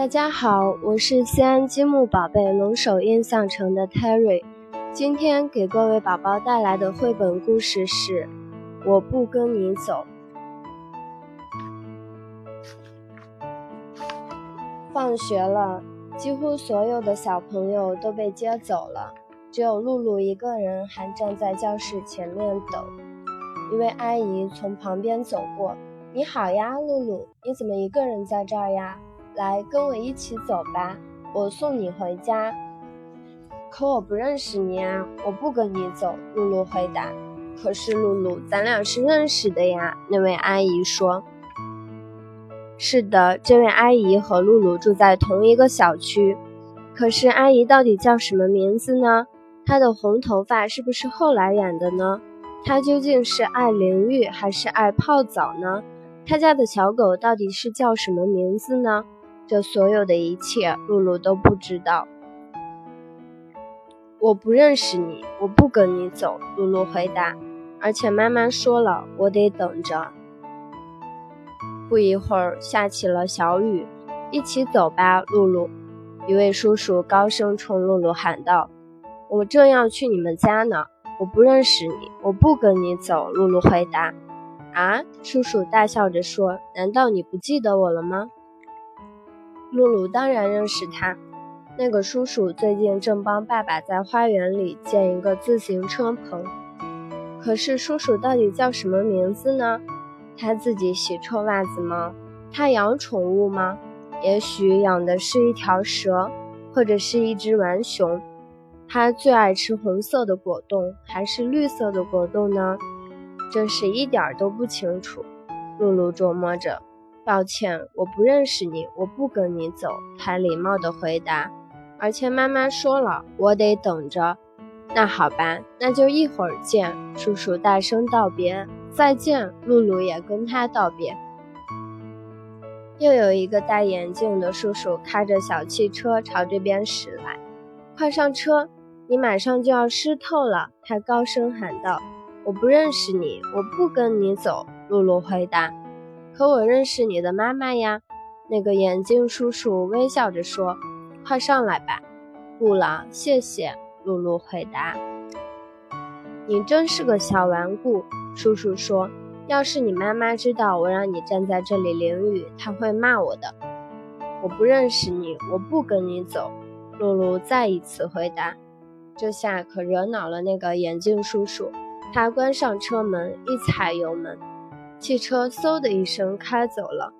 大家好，我是西安积木宝贝龙首印象城的 Terry，今天给各位宝宝带来的绘本故事是《我不跟你走》。放学了，几乎所有的小朋友都被接走了，只有露露一个人还站在教室前面等。一位阿姨从旁边走过：“你好呀，露露，你怎么一个人在这儿呀？”来，跟我一起走吧，我送你回家。可我不认识你啊，我不跟你走。露露回答。可是露露，咱俩是认识的呀。那位阿姨说。是的，这位阿姨和露露住在同一个小区。可是阿姨到底叫什么名字呢？她的红头发是不是后来染的呢？她究竟是爱淋浴还是爱泡澡呢？她家的小狗到底是叫什么名字呢？这所有的一切，露露都不知道。我不认识你，我不跟你走。露露回答。而且妈妈说了，我得等着。不一会儿，下起了小雨。一起走吧，露露。一位叔叔高声冲露露喊道：“我正要去你们家呢。”我不认识你，我不跟你走。露露回答。啊！叔叔大笑着说：“难道你不记得我了吗？”露露当然认识他，那个叔叔最近正帮爸爸在花园里建一个自行车棚。可是叔叔到底叫什么名字呢？他自己洗臭袜子吗？他养宠物吗？也许养的是一条蛇，或者是一只浣熊。他最爱吃红色的果冻还是绿色的果冻呢？这是一点儿都不清楚。露露琢磨着。抱歉，我不认识你，我不跟你走。他礼貌地回答。而且妈妈说了，我得等着。那好吧，那就一会儿见。叔叔大声道别。再见，露露也跟他道别。又有一个戴眼镜的叔叔开着小汽车朝这边驶来。快上车，你马上就要湿透了。他高声喊道。我不认识你，我不跟你走。露露回答。可我认识你的妈妈呀，那个眼镜叔叔微笑着说：“快上来吧。”不了，谢谢。露露回答。“你真是个小顽固。”叔叔说：“要是你妈妈知道我让你站在这里淋雨，她会骂我的。”我不认识你，我不跟你走。露露再一次回答。这下可惹恼了那个眼镜叔叔，他关上车门，一踩油门。汽车嗖的一声开走了，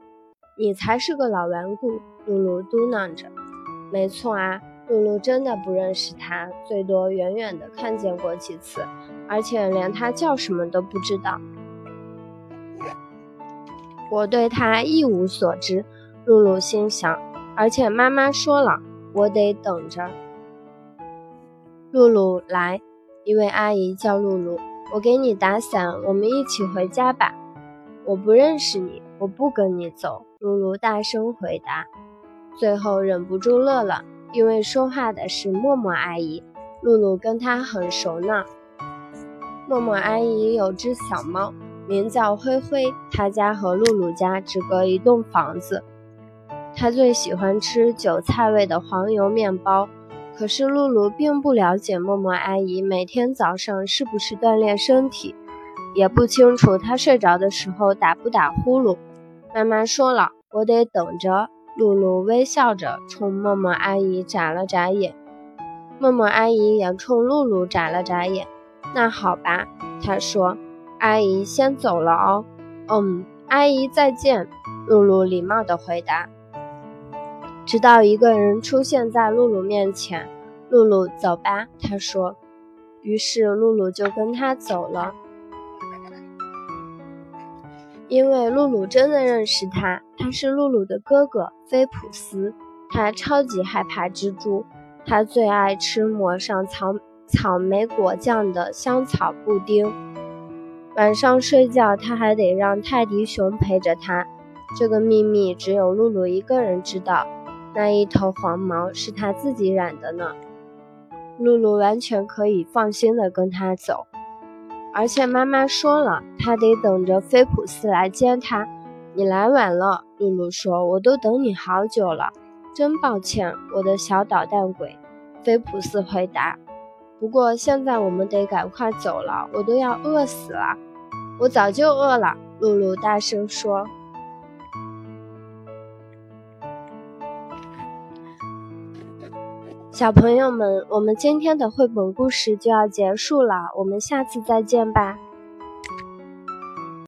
你才是个老顽固，露露嘟囔着。没错啊，露露真的不认识他，最多远远的看见过几次，而且连他叫什么都不知道。我对他一无所知，露露心想。而且妈妈说了，我得等着。露露来，一位阿姨叫露露，我给你打伞，我们一起回家吧。我不认识你，我不跟你走。露露大声回答，最后忍不住乐了，因为说话的是默默阿姨。露露跟她很熟呢。默默阿姨有只小猫，名叫灰灰，她家和露露家只隔一栋房子。她最喜欢吃韭菜味的黄油面包，可是露露并不了解默默阿姨每天早上是不是锻炼身体。也不清楚他睡着的时候打不打呼噜。妈妈说了，我得等着。露露微笑着冲默默阿姨眨了眨眼，默默阿姨也冲露露眨了眨眼。那好吧，她说：“阿姨先走了哦。”“嗯，阿姨再见。”露露礼貌地回答。直到一个人出现在露露面前，“露露，走吧。”她说。于是露露就跟他走了。因为露露真的认识他，他是露露的哥哥菲普斯。他超级害怕蜘蛛，他最爱吃抹上草草莓果酱的香草布丁。晚上睡觉，他还得让泰迪熊陪着他。这个秘密只有露露一个人知道。那一头黄毛是他自己染的呢。露露完全可以放心的跟他走。而且妈妈说了，她得等着菲普斯来接她。你来晚了，露露说，我都等你好久了。真抱歉，我的小捣蛋鬼。菲普斯回答。不过现在我们得赶快走了，我都要饿死了。我早就饿了，露露大声说。小朋友们，我们今天的绘本故事就要结束了，我们下次再见吧。